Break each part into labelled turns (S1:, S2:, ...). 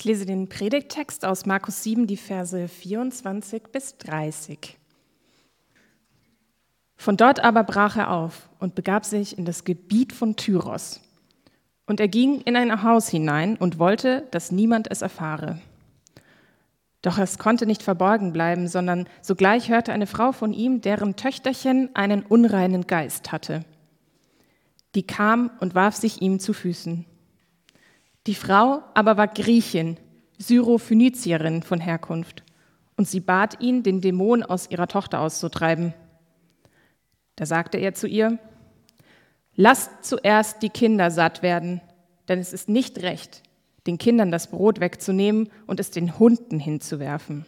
S1: Ich lese den Predigttext aus Markus 7, die Verse 24 bis 30. Von dort aber brach er auf und begab sich in das Gebiet von Tyros. Und er ging in ein Haus hinein und wollte, dass niemand es erfahre. Doch es konnte nicht verborgen bleiben, sondern sogleich hörte eine Frau von ihm, deren Töchterchen einen unreinen Geist hatte. Die kam und warf sich ihm zu Füßen. Die Frau aber war Griechin, Syrophönizierin von Herkunft, und sie bat ihn, den Dämon aus ihrer Tochter auszutreiben. Da sagte er zu ihr, Lasst zuerst die Kinder satt werden, denn es ist nicht recht, den Kindern das Brot wegzunehmen und es den Hunden hinzuwerfen.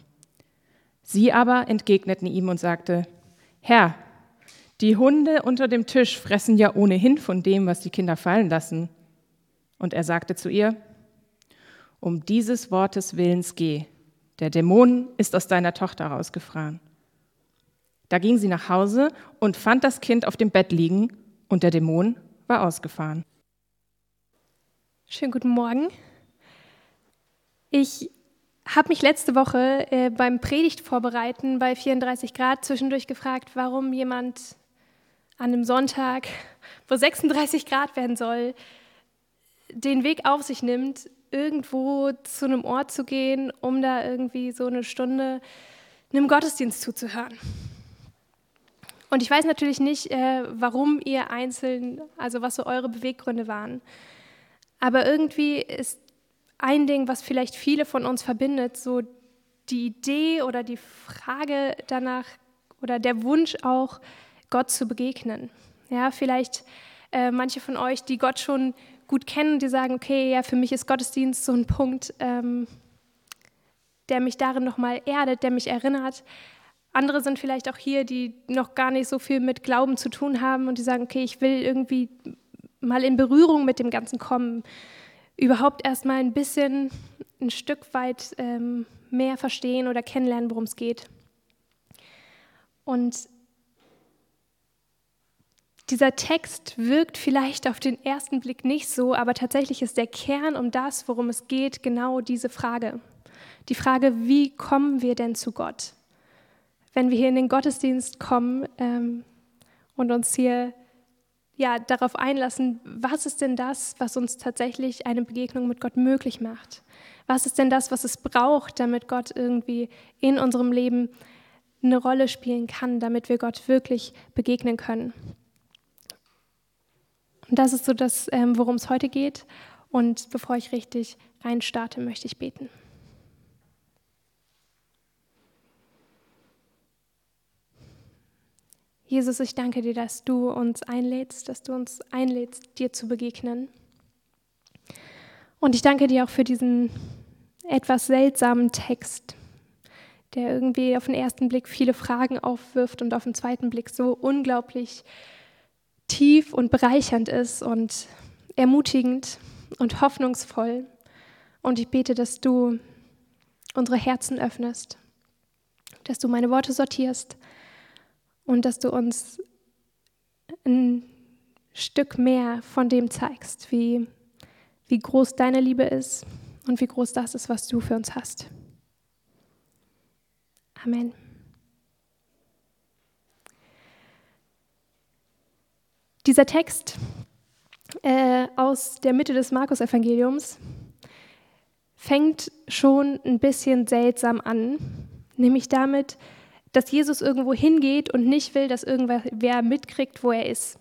S1: Sie aber entgegneten ihm und sagte, Herr, die Hunde unter dem Tisch fressen ja ohnehin von dem, was die Kinder fallen lassen. Und er sagte zu ihr, um dieses Wortes willens geh, der Dämon ist aus deiner Tochter rausgefahren. Da ging sie nach Hause und fand das Kind auf dem Bett liegen und der Dämon war ausgefahren.
S2: Schönen guten Morgen. Ich habe mich letzte Woche äh, beim Predigt vorbereiten bei 34 Grad zwischendurch gefragt, warum jemand an einem Sonntag, wo 36 Grad werden soll, den Weg auf sich nimmt, irgendwo zu einem Ort zu gehen, um da irgendwie so eine Stunde einem Gottesdienst zuzuhören. Und ich weiß natürlich nicht, äh, warum ihr einzeln, also was so eure Beweggründe waren. Aber irgendwie ist ein Ding, was vielleicht viele von uns verbindet, so die Idee oder die Frage danach oder der Wunsch auch, Gott zu begegnen. Ja, vielleicht äh, manche von euch, die Gott schon gut kennen, die sagen, okay, ja, für mich ist Gottesdienst so ein Punkt, ähm, der mich darin nochmal erdet, der mich erinnert. Andere sind vielleicht auch hier, die noch gar nicht so viel mit Glauben zu tun haben und die sagen, okay, ich will irgendwie mal in Berührung mit dem Ganzen kommen, überhaupt erst mal ein bisschen, ein Stück weit ähm, mehr verstehen oder kennenlernen, worum es geht. Und dieser Text wirkt vielleicht auf den ersten Blick nicht so, aber tatsächlich ist der Kern um das, worum es geht, genau diese Frage. Die Frage, wie kommen wir denn zu Gott? Wenn wir hier in den Gottesdienst kommen ähm, und uns hier ja, darauf einlassen, was ist denn das, was uns tatsächlich eine Begegnung mit Gott möglich macht? Was ist denn das, was es braucht, damit Gott irgendwie in unserem Leben eine Rolle spielen kann, damit wir Gott wirklich begegnen können? Und das ist so das, ähm, worum es heute geht. Und bevor ich richtig reinstarte, möchte ich beten. Jesus, ich danke dir, dass du uns einlädst, dass du uns einlädst, dir zu begegnen. Und ich danke dir auch für diesen etwas seltsamen Text, der irgendwie auf den ersten Blick viele Fragen aufwirft und auf den zweiten Blick so unglaublich tief und bereichernd ist und ermutigend und hoffnungsvoll. Und ich bete, dass du unsere Herzen öffnest, dass du meine Worte sortierst und dass du uns ein Stück mehr von dem zeigst, wie, wie groß deine Liebe ist und wie groß das ist, was du für uns hast. Amen. Dieser Text äh, aus der Mitte des Markus-Evangeliums fängt schon ein bisschen seltsam an, nämlich damit, dass Jesus irgendwo hingeht und nicht will, dass irgendwer mitkriegt, wo er ist.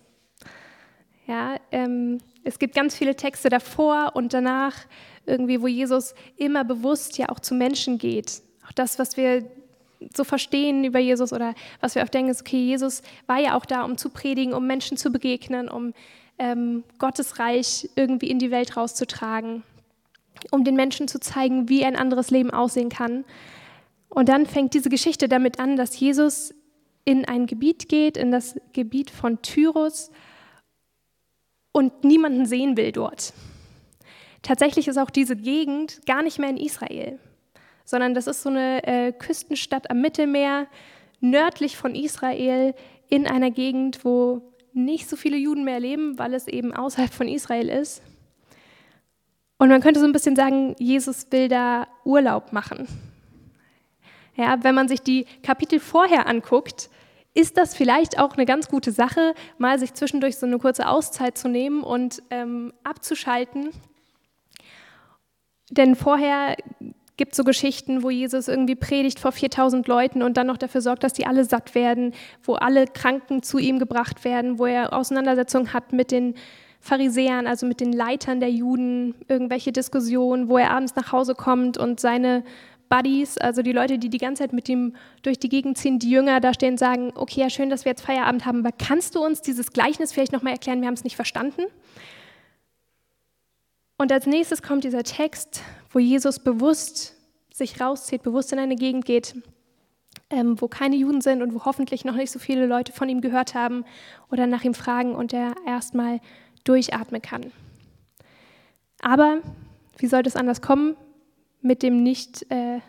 S2: Ja, ähm, es gibt ganz viele Texte davor und danach, irgendwie, wo Jesus immer bewusst ja auch zu Menschen geht. Auch das, was wir so verstehen über Jesus oder was wir oft denken, ist, okay, Jesus war ja auch da, um zu predigen, um Menschen zu begegnen, um ähm, Gottes Reich irgendwie in die Welt rauszutragen, um den Menschen zu zeigen, wie ein anderes Leben aussehen kann. Und dann fängt diese Geschichte damit an, dass Jesus in ein Gebiet geht, in das Gebiet von Tyrus und niemanden sehen will dort. Tatsächlich ist auch diese Gegend gar nicht mehr in Israel sondern das ist so eine äh, Küstenstadt am Mittelmeer, nördlich von Israel, in einer Gegend, wo nicht so viele Juden mehr leben, weil es eben außerhalb von Israel ist. Und man könnte so ein bisschen sagen, Jesus will da Urlaub machen. Ja, wenn man sich die Kapitel vorher anguckt, ist das vielleicht auch eine ganz gute Sache, mal sich zwischendurch so eine kurze Auszeit zu nehmen und ähm, abzuschalten. Denn vorher gibt so Geschichten, wo Jesus irgendwie predigt vor 4000 Leuten und dann noch dafür sorgt, dass die alle satt werden, wo alle Kranken zu ihm gebracht werden, wo er Auseinandersetzungen hat mit den Pharisäern, also mit den Leitern der Juden, irgendwelche Diskussionen, wo er abends nach Hause kommt und seine Buddies, also die Leute, die die ganze Zeit mit ihm durch die Gegend ziehen, die Jünger da stehen sagen, okay, ja schön, dass wir jetzt Feierabend haben, aber kannst du uns dieses Gleichnis vielleicht nochmal erklären, wir haben es nicht verstanden? Und als nächstes kommt dieser Text, wo Jesus bewusst sich rauszieht, bewusst in eine Gegend geht, ähm, wo keine Juden sind und wo hoffentlich noch nicht so viele Leute von ihm gehört haben oder nach ihm fragen und er erstmal durchatmen kann. Aber wie sollte es anders kommen? mit dem nicht, äh,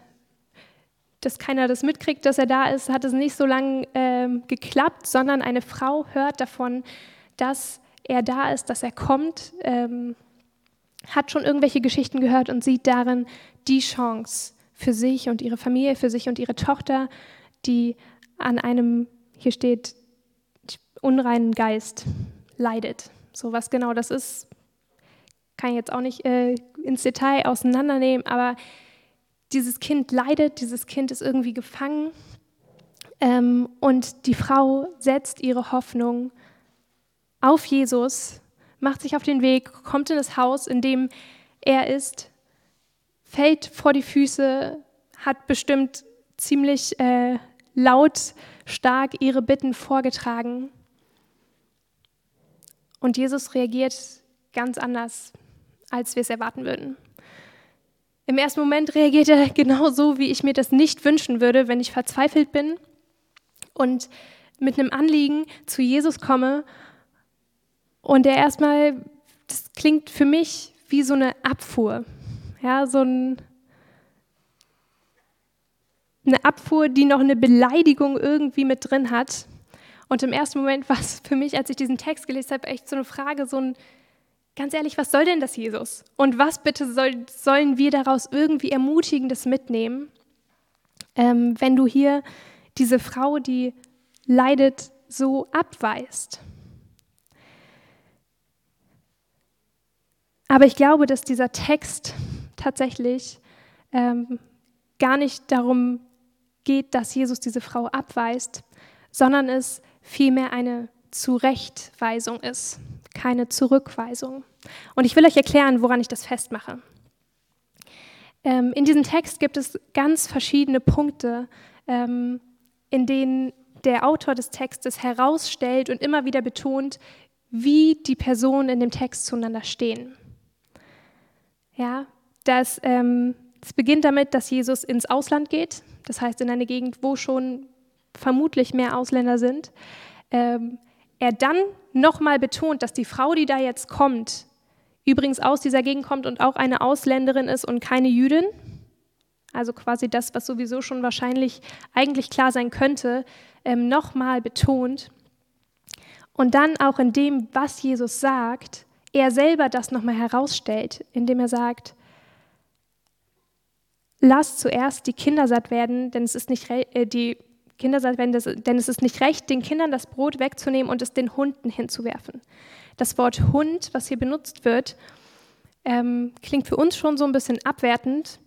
S2: dass keiner das mitkriegt, dass er da ist, hat es nicht so lange äh, geklappt, sondern eine Frau hört davon, dass er da ist, dass er kommt, ähm, hat schon irgendwelche Geschichten gehört und sieht darin die Chance für sich und ihre Familie, für sich und ihre Tochter, die an einem, hier steht, unreinen Geist leidet. So was genau das ist, kann ich jetzt auch nicht äh, ins Detail auseinandernehmen, aber dieses Kind leidet, dieses Kind ist irgendwie gefangen ähm, und die Frau setzt ihre Hoffnung auf Jesus, macht sich auf den Weg, kommt in das Haus, in dem er ist, fällt vor die Füße, hat bestimmt ziemlich äh, laut, stark ihre Bitten vorgetragen. Und Jesus reagiert ganz anders als wir es erwarten würden. Im ersten Moment reagiert er genau so, wie ich mir das nicht wünschen würde, wenn ich verzweifelt bin und mit einem Anliegen zu Jesus komme und er erstmal, das klingt für mich wie so eine Abfuhr, ja, so ein, eine Abfuhr, die noch eine Beleidigung irgendwie mit drin hat. Und im ersten Moment war es für mich, als ich diesen Text gelesen habe, echt so eine Frage, so ein, Ganz ehrlich, was soll denn das Jesus? Und was bitte soll, sollen wir daraus irgendwie Ermutigendes mitnehmen, ähm, wenn du hier diese Frau, die leidet, so abweist? Aber ich glaube, dass dieser Text tatsächlich ähm, gar nicht darum geht, dass Jesus diese Frau abweist, sondern es vielmehr eine Zurechtweisung ist keine Zurückweisung. Und ich will euch erklären, woran ich das festmache. Ähm, in diesem Text gibt es ganz verschiedene Punkte, ähm, in denen der Autor des Textes herausstellt und immer wieder betont, wie die Personen in dem Text zueinander stehen. Ja, das, ähm, es beginnt damit, dass Jesus ins Ausland geht, das heißt in eine Gegend, wo schon vermutlich mehr Ausländer sind. Ähm, er dann nochmal betont, dass die Frau, die da jetzt kommt, übrigens aus dieser Gegend kommt und auch eine Ausländerin ist und keine Jüdin. Also quasi das, was sowieso schon wahrscheinlich eigentlich klar sein könnte, ähm, nochmal betont. Und dann auch in dem, was Jesus sagt, er selber das nochmal herausstellt, indem er sagt, lasst zuerst die Kinder satt werden, denn es ist nicht äh, die Kinder sagt, denn es ist nicht recht, den Kindern das Brot wegzunehmen und es den Hunden hinzuwerfen. Das Wort Hund, was hier benutzt wird, ähm, klingt für uns schon so ein bisschen abwertend,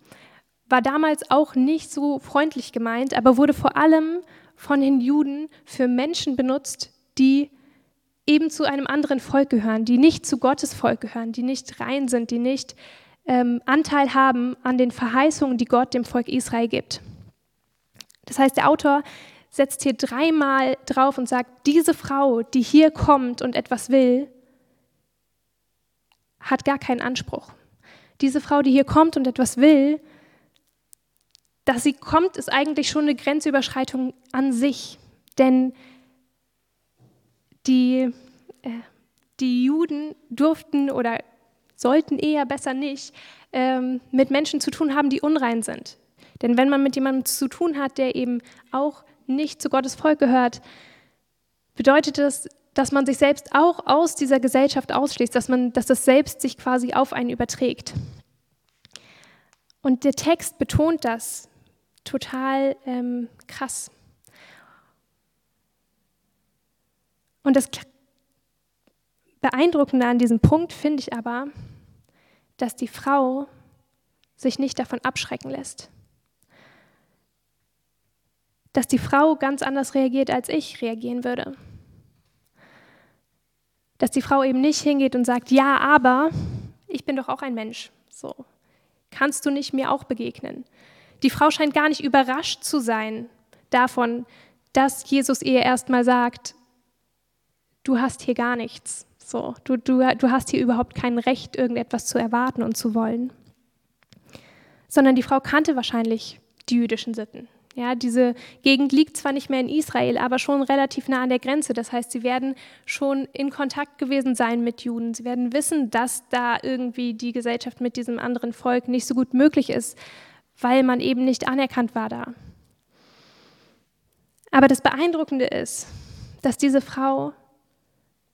S2: war damals auch nicht so freundlich gemeint, aber wurde vor allem von den Juden für Menschen benutzt, die eben zu einem anderen Volk gehören, die nicht zu Gottes Volk gehören, die nicht rein sind, die nicht ähm, Anteil haben an den Verheißungen, die Gott dem Volk Israel gibt. Das heißt, der Autor setzt hier dreimal drauf und sagt, diese Frau, die hier kommt und etwas will, hat gar keinen Anspruch. Diese Frau, die hier kommt und etwas will, dass sie kommt, ist eigentlich schon eine Grenzüberschreitung an sich. Denn die, äh, die Juden durften oder sollten eher besser nicht ähm, mit Menschen zu tun haben, die unrein sind. Denn wenn man mit jemandem zu tun hat, der eben auch nicht zu Gottes Volk gehört, bedeutet das, dass man sich selbst auch aus dieser Gesellschaft ausschließt, dass, man, dass das Selbst sich quasi auf einen überträgt. Und der Text betont das total ähm, krass. Und das Beeindruckende an diesem Punkt finde ich aber, dass die Frau sich nicht davon abschrecken lässt. Dass die Frau ganz anders reagiert, als ich reagieren würde. Dass die Frau eben nicht hingeht und sagt, ja, aber ich bin doch auch ein Mensch. So, kannst du nicht mir auch begegnen? Die Frau scheint gar nicht überrascht zu sein davon, dass Jesus ihr erstmal sagt, du hast hier gar nichts. So, du, du, du hast hier überhaupt kein Recht, irgendetwas zu erwarten und zu wollen. Sondern die Frau kannte wahrscheinlich die jüdischen Sitten. Ja, diese Gegend liegt zwar nicht mehr in Israel, aber schon relativ nah an der Grenze. Das heißt, sie werden schon in Kontakt gewesen sein mit Juden. Sie werden wissen, dass da irgendwie die Gesellschaft mit diesem anderen Volk nicht so gut möglich ist, weil man eben nicht anerkannt war da. Aber das Beeindruckende ist, dass diese Frau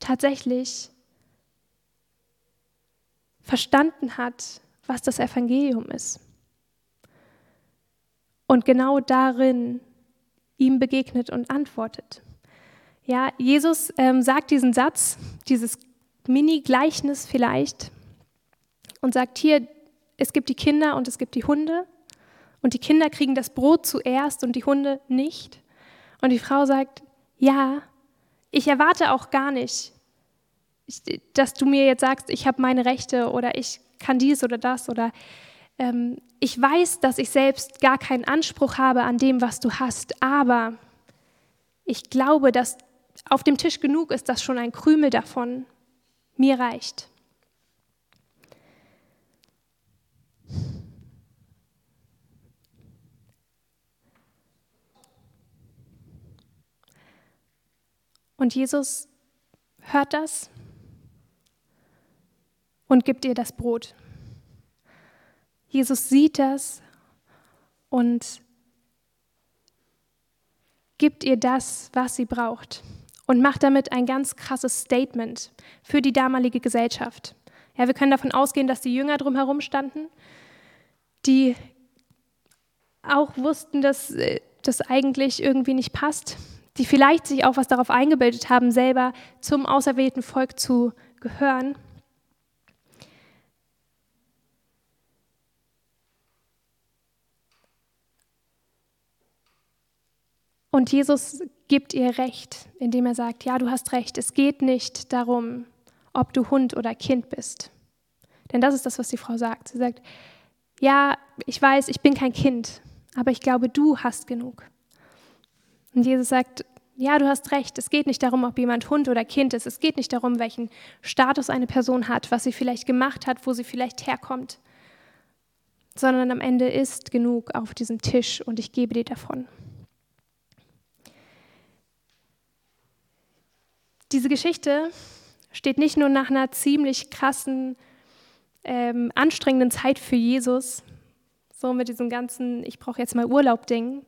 S2: tatsächlich verstanden hat, was das Evangelium ist und genau darin ihm begegnet und antwortet. Ja, Jesus ähm, sagt diesen Satz, dieses Mini-Gleichnis vielleicht, und sagt hier, es gibt die Kinder und es gibt die Hunde. Und die Kinder kriegen das Brot zuerst und die Hunde nicht. Und die Frau sagt, ja, ich erwarte auch gar nicht, dass du mir jetzt sagst, ich habe meine Rechte oder ich kann dies oder das oder ähm, ich weiß, dass ich selbst gar keinen Anspruch habe an dem, was du hast, aber ich glaube, dass auf dem Tisch genug ist, dass schon ein Krümel davon mir reicht. Und Jesus hört das und gibt ihr das Brot. Jesus sieht das und gibt ihr das, was sie braucht und macht damit ein ganz krasses Statement für die damalige Gesellschaft. Ja, wir können davon ausgehen, dass die Jünger drumherum standen, die auch wussten, dass äh, das eigentlich irgendwie nicht passt, die vielleicht sich auch was darauf eingebildet haben, selber zum auserwählten Volk zu gehören. Und Jesus gibt ihr Recht, indem er sagt, ja, du hast recht, es geht nicht darum, ob du Hund oder Kind bist. Denn das ist das, was die Frau sagt. Sie sagt, ja, ich weiß, ich bin kein Kind, aber ich glaube, du hast genug. Und Jesus sagt, ja, du hast recht, es geht nicht darum, ob jemand Hund oder Kind ist, es geht nicht darum, welchen Status eine Person hat, was sie vielleicht gemacht hat, wo sie vielleicht herkommt, sondern am Ende ist genug auf diesem Tisch und ich gebe dir davon. Diese Geschichte steht nicht nur nach einer ziemlich krassen, ähm, anstrengenden Zeit für Jesus, so mit diesem ganzen, ich brauche jetzt mal Urlaub-Ding,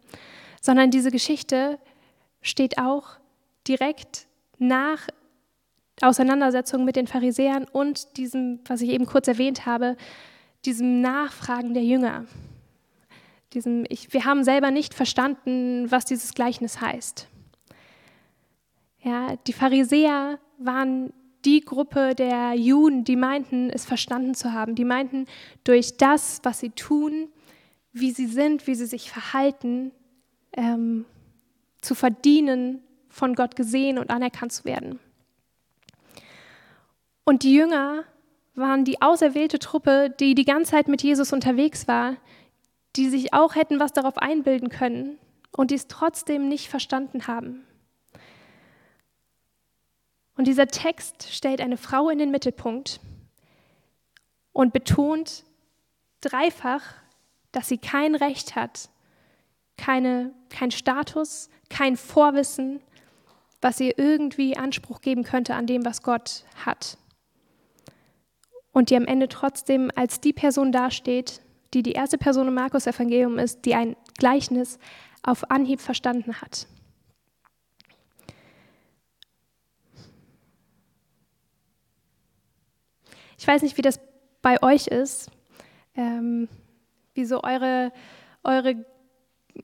S2: sondern diese Geschichte steht auch direkt nach Auseinandersetzung mit den Pharisäern und diesem, was ich eben kurz erwähnt habe, diesem Nachfragen der Jünger. Diesem, ich, wir haben selber nicht verstanden, was dieses Gleichnis heißt. Ja, die Pharisäer waren die Gruppe der Juden, die meinten, es verstanden zu haben. Die meinten, durch das, was sie tun, wie sie sind, wie sie sich verhalten, ähm, zu verdienen, von Gott gesehen und anerkannt zu werden. Und die Jünger waren die auserwählte Truppe, die die ganze Zeit mit Jesus unterwegs war, die sich auch hätten was darauf einbilden können und die es trotzdem nicht verstanden haben. Und dieser Text stellt eine Frau in den Mittelpunkt und betont dreifach, dass sie kein Recht hat, keine, kein Status, kein Vorwissen, was ihr irgendwie Anspruch geben könnte an dem, was Gott hat. Und die am Ende trotzdem als die Person dasteht, die die erste Person im Markus Evangelium ist, die ein Gleichnis auf Anhieb verstanden hat. Ich weiß nicht, wie das bei euch ist. Ähm, wie so eure, eure,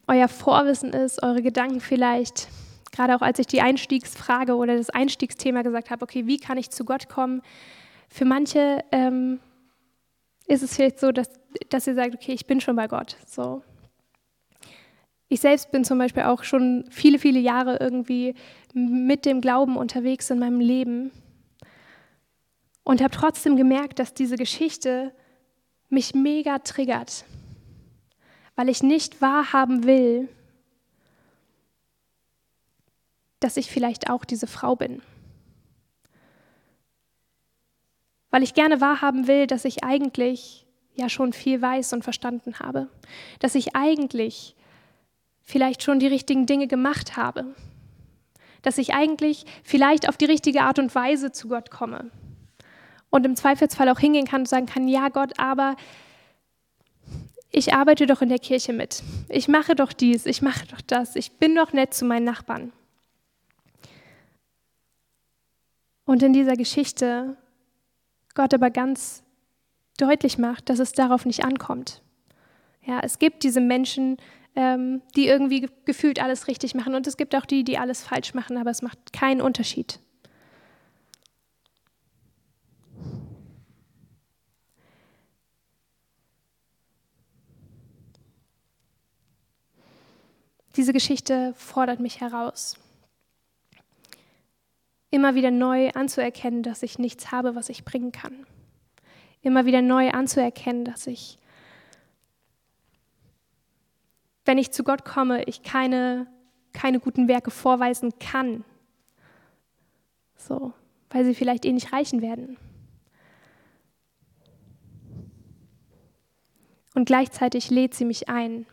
S2: euer Vorwissen ist, eure Gedanken vielleicht. Gerade auch als ich die Einstiegsfrage oder das Einstiegsthema gesagt habe, okay, wie kann ich zu Gott kommen? Für manche ähm, ist es vielleicht so, dass, dass ihr sagt, okay, ich bin schon bei Gott. So. Ich selbst bin zum Beispiel auch schon viele, viele Jahre irgendwie mit dem Glauben unterwegs in meinem Leben und habe trotzdem gemerkt, dass diese Geschichte mich mega triggert, weil ich nicht wahrhaben will, dass ich vielleicht auch diese Frau bin. Weil ich gerne wahrhaben will, dass ich eigentlich ja schon viel weiß und verstanden habe. Dass ich eigentlich vielleicht schon die richtigen Dinge gemacht habe. Dass ich eigentlich vielleicht auf die richtige Art und Weise zu Gott komme. Und im Zweifelsfall auch hingehen kann und sagen kann, ja Gott, aber ich arbeite doch in der Kirche mit. Ich mache doch dies, ich mache doch das, ich bin doch nett zu meinen Nachbarn. Und in dieser Geschichte Gott aber ganz deutlich macht, dass es darauf nicht ankommt. Ja, es gibt diese Menschen, ähm, die irgendwie gefühlt alles richtig machen und es gibt auch die, die alles falsch machen, aber es macht keinen Unterschied. Diese Geschichte fordert mich heraus immer wieder neu anzuerkennen, dass ich nichts habe, was ich bringen kann. Immer wieder neu anzuerkennen, dass ich, wenn ich zu Gott komme, ich keine, keine guten Werke vorweisen kann. So, weil sie vielleicht eh nicht reichen werden. Und gleichzeitig lädt sie mich ein,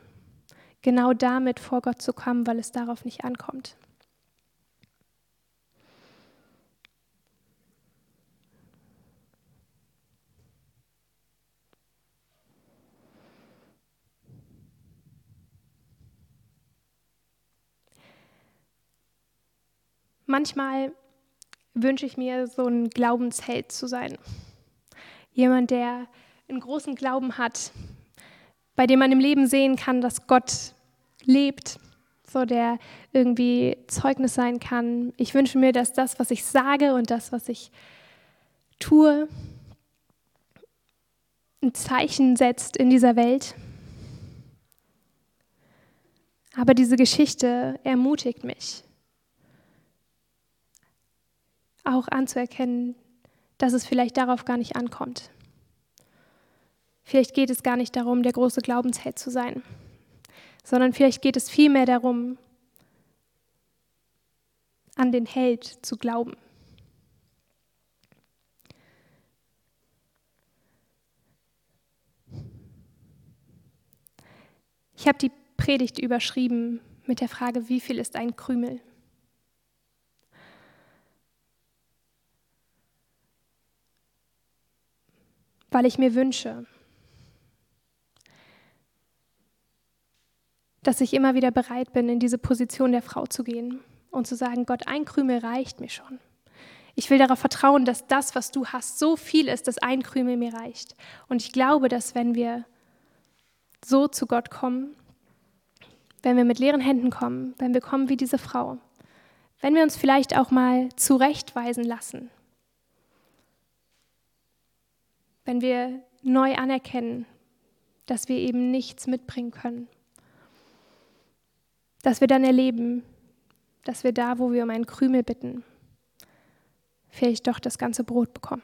S2: genau damit vor Gott zu kommen, weil es darauf nicht ankommt. Manchmal wünsche ich mir, so ein Glaubensheld zu sein. Jemand, der einen großen Glauben hat, bei dem man im Leben sehen kann, dass Gott lebt, so der irgendwie Zeugnis sein kann. Ich wünsche mir, dass das, was ich sage und das, was ich tue, ein Zeichen setzt in dieser Welt. Aber diese Geschichte ermutigt mich auch anzuerkennen, dass es vielleicht darauf gar nicht ankommt. Vielleicht geht es gar nicht darum, der große Glaubensheld zu sein, sondern vielleicht geht es vielmehr darum, an den Held zu glauben. Ich habe die Predigt überschrieben mit der Frage, wie viel ist ein Krümel? weil ich mir wünsche, dass ich immer wieder bereit bin, in diese Position der Frau zu gehen und zu sagen, Gott, ein Krümel reicht mir schon. Ich will darauf vertrauen, dass das, was du hast, so viel ist, dass ein Krümel mir reicht. Und ich glaube, dass wenn wir so zu Gott kommen, wenn wir mit leeren Händen kommen, wenn wir kommen wie diese Frau, wenn wir uns vielleicht auch mal zurechtweisen lassen, wenn wir neu anerkennen, dass wir eben nichts mitbringen können. Dass wir dann erleben, dass wir da, wo wir um einen Krümel bitten, vielleicht doch das ganze Brot bekommen.